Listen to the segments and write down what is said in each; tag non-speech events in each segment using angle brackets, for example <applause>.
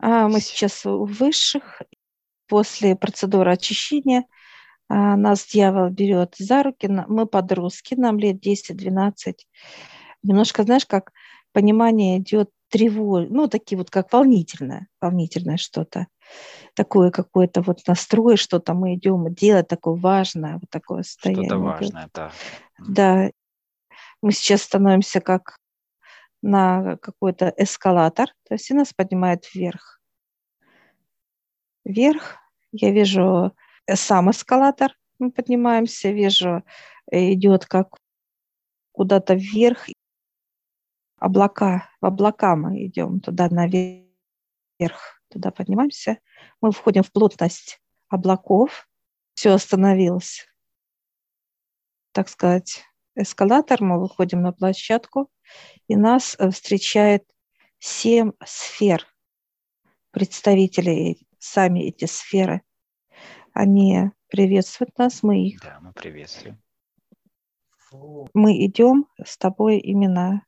А мы сейчас у высших. После процедуры очищения а, нас дьявол берет за руки. Мы подростки, нам лет 10-12. Немножко, знаешь, как понимание идет тревог, ну, такие вот как волнительное, волнительное что-то. Такое какое-то вот настрой, что-то мы идем делать такое важное, вот такое состояние. Что-то важное, да. Да. Мы сейчас становимся как на какой-то эскалатор, то есть и нас поднимает вверх. Вверх. Я вижу э, сам эскалатор, мы поднимаемся, вижу, э, идет как куда-то вверх, облака, в облака мы идем туда наверх, туда поднимаемся. Мы входим в плотность облаков, все остановилось. Так сказать, эскалатор, мы выходим на площадку, и нас э, встречает семь сфер представителей, сами эти сферы. Они приветствуют нас, мы их. Да, мы приветствуем. Мы идем с тобой именно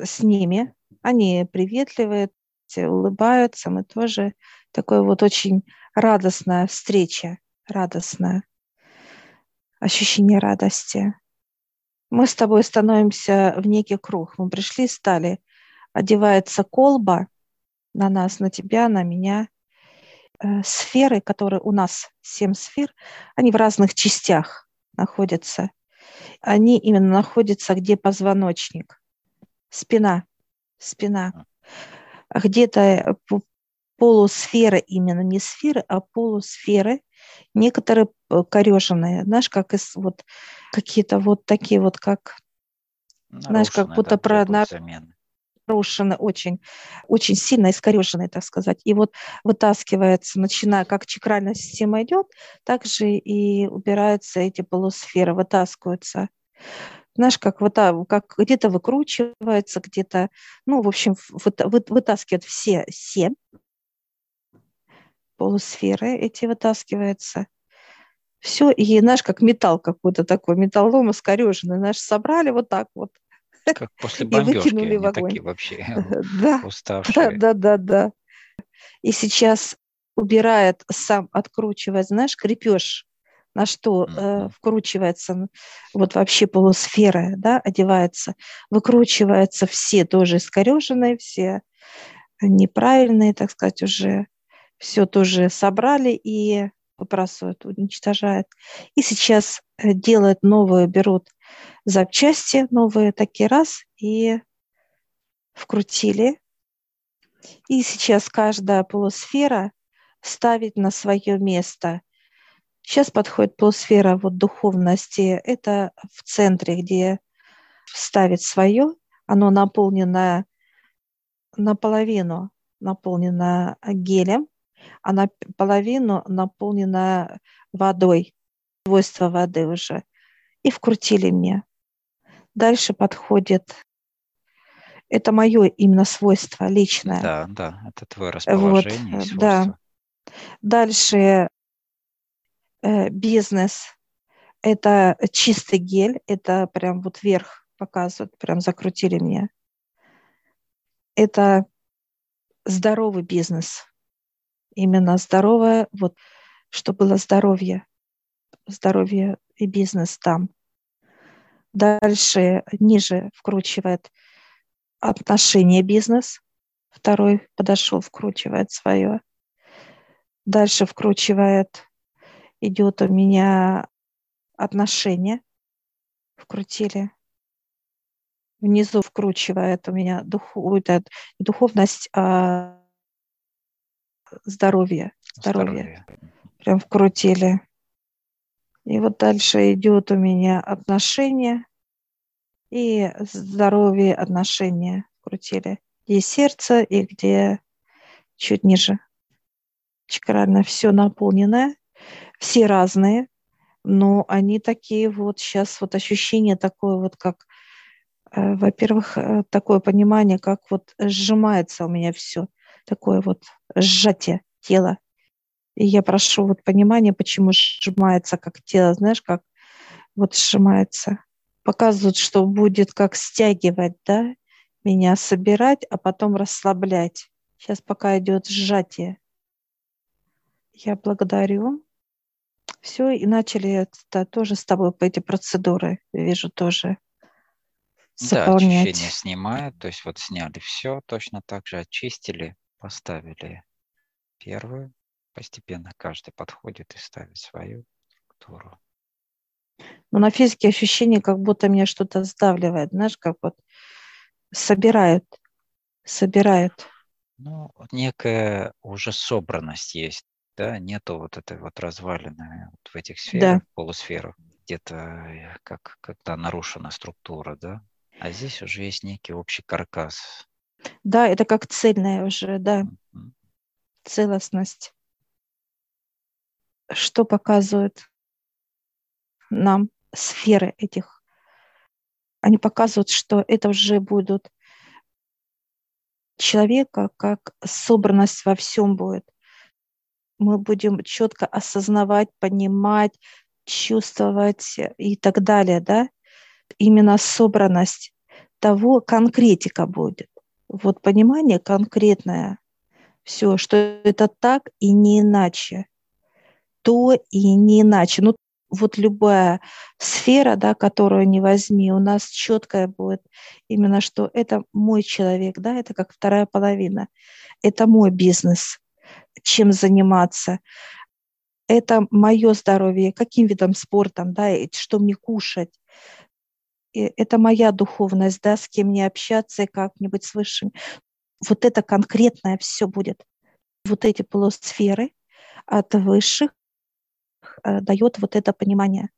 с ними. Они приветливые, улыбаются. Мы тоже такое вот очень радостная встреча, радостное ощущение радости мы с тобой становимся в некий круг. Мы пришли, стали. Одевается колба на нас, на тебя, на меня. Э, сферы, которые у нас, семь сфер, они в разных частях находятся. Они именно находятся, где позвоночник. Спина. Спина. Где-то полусферы именно, не сферы, а полусферы некоторые э, кореженные, знаешь, как из вот какие-то вот такие вот, как, нарушенные, знаешь, как будто про нарушены очень, очень сильно искореженные, так сказать. И вот вытаскивается, начиная, как чакральная система идет, также и убираются эти полусферы, вытаскиваются. Знаешь, как, вот, как где-то выкручивается, где-то, ну, в общем, вы, вы, вытаскивают все семь полусферы эти вытаскиваются. Все, и знаешь, как металл какой-то такой, металлолом искореженный, знаешь, собрали вот так вот. Как после бомбежки, <laughs> и выкинули в огонь. такие вообще <laughs> да, уставшие. Да, да, да, да. И сейчас убирает сам, откручивает, знаешь, крепеж, на что э, вкручивается вот вообще полусфера, да, одевается, выкручиваются все тоже искореженные, все неправильные, так сказать, уже все тоже собрали и выбрасывают, уничтожают. И сейчас э, делают новые, берут запчасти новые такие раз и вкрутили. И сейчас каждая полусфера ставит на свое место. Сейчас подходит полусфера вот духовности. Это в центре, где ставит свое. Оно наполнено наполовину, наполнено гелем она половину наполнена водой, свойства воды уже, и вкрутили мне. Дальше подходит это мое именно свойство личное. Да, да, это твое расположение. Вот, да. Дальше э, бизнес. Это чистый гель, это прям вот вверх показывают, прям закрутили мне. Это здоровый бизнес именно здоровое, вот, что было здоровье, здоровье и бизнес там. Дальше ниже вкручивает отношения бизнес. Второй подошел, вкручивает свое. Дальше вкручивает, идет у меня отношения. Вкрутили. Внизу вкручивает у меня дух, это, духовность, а здоровье. Здоровье. здоровье. Прям вкрутили. И вот дальше идет у меня отношения и здоровье отношения крутили. Где сердце и где чуть ниже. Чакрально все наполненное. Все разные, но они такие вот сейчас вот ощущение такое вот как, э, во-первых, э, такое понимание, как вот сжимается у меня все такое вот сжатие тела. И я прошу вот понимания, почему сжимается как тело, знаешь, как вот сжимается. Показывают, что будет как стягивать, да, меня собирать, а потом расслаблять Сейчас пока идет сжатие. Я благодарю. Все, и начали это тоже с тобой по эти процедуры, вижу, тоже Да, очищение снимает, то есть вот сняли все, точно так же очистили, поставили первую, постепенно каждый подходит и ставит свою структуру. Но на физике ощущение, как будто меня что-то сдавливает, знаешь, как вот собирает, собирает. Ну, некая уже собранность есть, да, нету вот этой вот развалины вот в этих сферах, да. полусферах, где-то э, как, когда нарушена структура, да, а здесь уже есть некий общий каркас. Да, это как цельная уже, да, целостность. Что показывает нам сферы этих? Они показывают, что это уже будут человека, как собранность во всем будет. Мы будем четко осознавать, понимать, чувствовать и так далее, да? Именно собранность того, конкретика будет. Вот понимание конкретное, все, что это так и не иначе. То и не иначе. Ну, вот любая сфера, да, которую не возьми, у нас четкая будет именно, что это мой человек, да, это как вторая половина, это мой бизнес, чем заниматься, это мое здоровье, каким видом спортом, да, и что мне кушать, это моя духовность, да, с кем мне общаться и как-нибудь с высшим. Вот это конкретное все будет. Вот эти полусферы от высших Э, дает вот это понимание.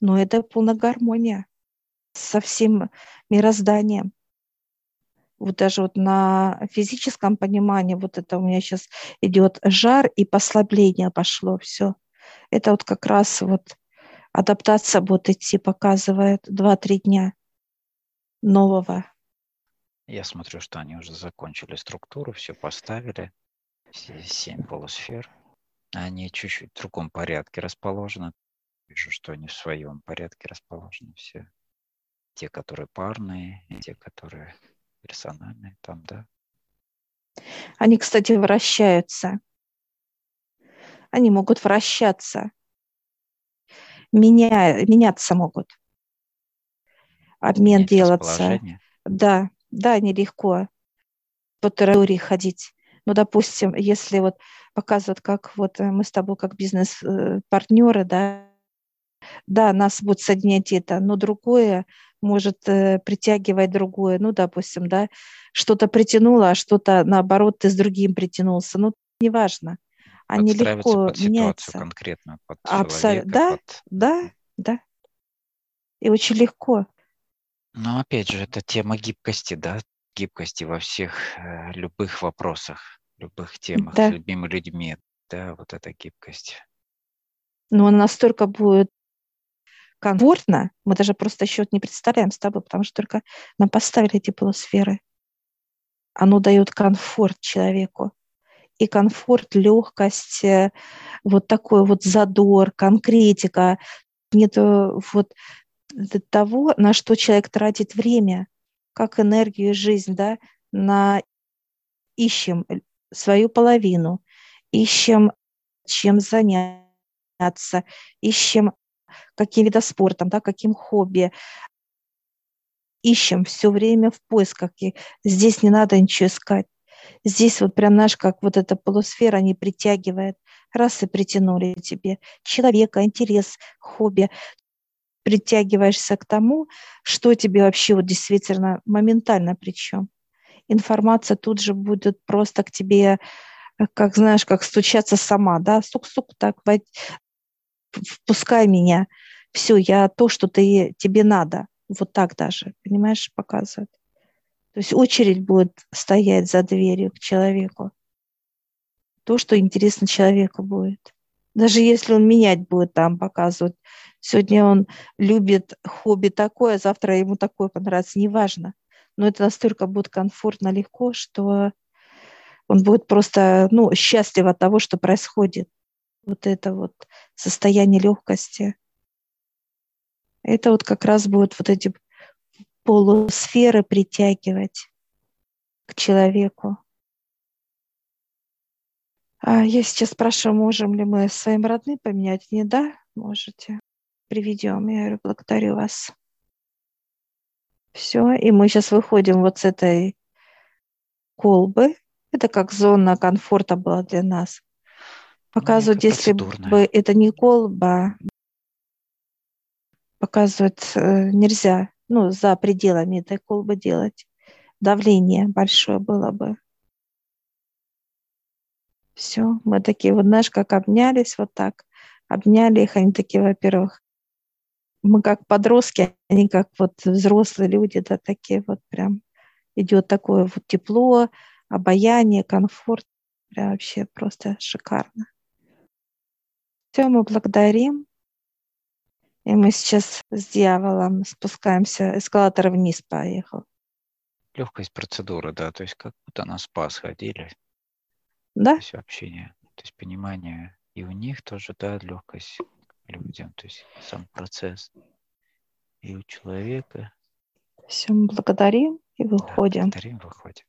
Но это полная гармония со всем мирозданием. Вот даже вот на физическом понимании, вот это у меня сейчас идет жар и послабление пошло, все. Это вот как раз вот адаптация будет идти, показывает 2-3 дня нового. Я смотрю, что они уже закончили структуру, все поставили, все семь полусфер. Они чуть-чуть в другом порядке расположены. Вижу, что они в своем порядке расположены все. Те, которые парные, и те, которые персональные, там, да. Они, кстати, вращаются. Они могут вращаться. Меня, меняться могут. Обмен делаться. Да, да, нелегко по территории ходить. Ну, допустим, если вот показывают, как вот э, мы с тобой как бизнес-партнеры, да, да, нас будет соединять это, но другое может э, притягивать другое. Ну, допустим, да, что-то притянуло, а что-то наоборот ты с другим притянулся. Ну, неважно. Они легко под меняются. конкретно, под Абсолютно. Да, под... да, да. И очень легко. Но опять же, это тема гибкости, да, гибкости во всех э, любых вопросах любых темах да. с любыми людьми. Да, вот эта гибкость. Но она настолько будет комфортно, мы даже просто счет не представляем с тобой, потому что только нам поставили эти полусферы. Оно дает комфорт человеку. И комфорт, легкость, э, вот такой вот задор, конкретика. Нет вот того, на что человек тратит время, как энергию и жизнь, да, на ищем свою половину, ищем чем заняться, ищем каким видом спортом, да, каким хобби, ищем все время в поисках. И здесь не надо ничего искать. Здесь вот прям наш, как вот эта полусфера не притягивает. Раз и притянули тебе человека, интерес, хобби. Притягиваешься к тому, что тебе вообще вот действительно моментально причем информация тут же будет просто к тебе, э, как знаешь, как стучаться сама, да, сук-сук, так, впускай меня, все, я то, что ты, тебе надо, вот так даже, понимаешь, показывает. То есть очередь будет стоять за дверью к человеку. То, что интересно человеку будет. Даже если он менять будет там, показывать. Сегодня он любит хобби такое, завтра ему такое понравится, неважно но это настолько будет комфортно, легко, что он будет просто ну, счастлив от того, что происходит. Вот это вот состояние легкости. Это вот как раз будет вот эти полусферы притягивать к человеку. А я сейчас спрашиваю, можем ли мы своим родным поменять? Не да? Можете. Приведем. Я говорю, благодарю вас. Все. И мы сейчас выходим вот с этой колбы. Это как зона комфорта была для нас. Показывают, если бы это не колба, показывать э, нельзя, ну, за пределами этой колбы делать. Давление большое было бы. Все, мы такие вот, знаешь, как обнялись вот так, обняли их, они такие, во-первых, мы как подростки, они как вот взрослые люди, да, такие вот прям идет такое вот тепло, обаяние, комфорт, прям вообще просто шикарно. Все, мы благодарим. И мы сейчас с дьяволом спускаемся, эскалатор вниз поехал. Легкость процедуры, да, то есть как будто на спа сходили. Да? То есть общение, то есть понимание. И у них тоже, да, легкость людям, то есть сам процесс. И у человека. Все, мы благодарим и выходим. Да, благодарим, выходим.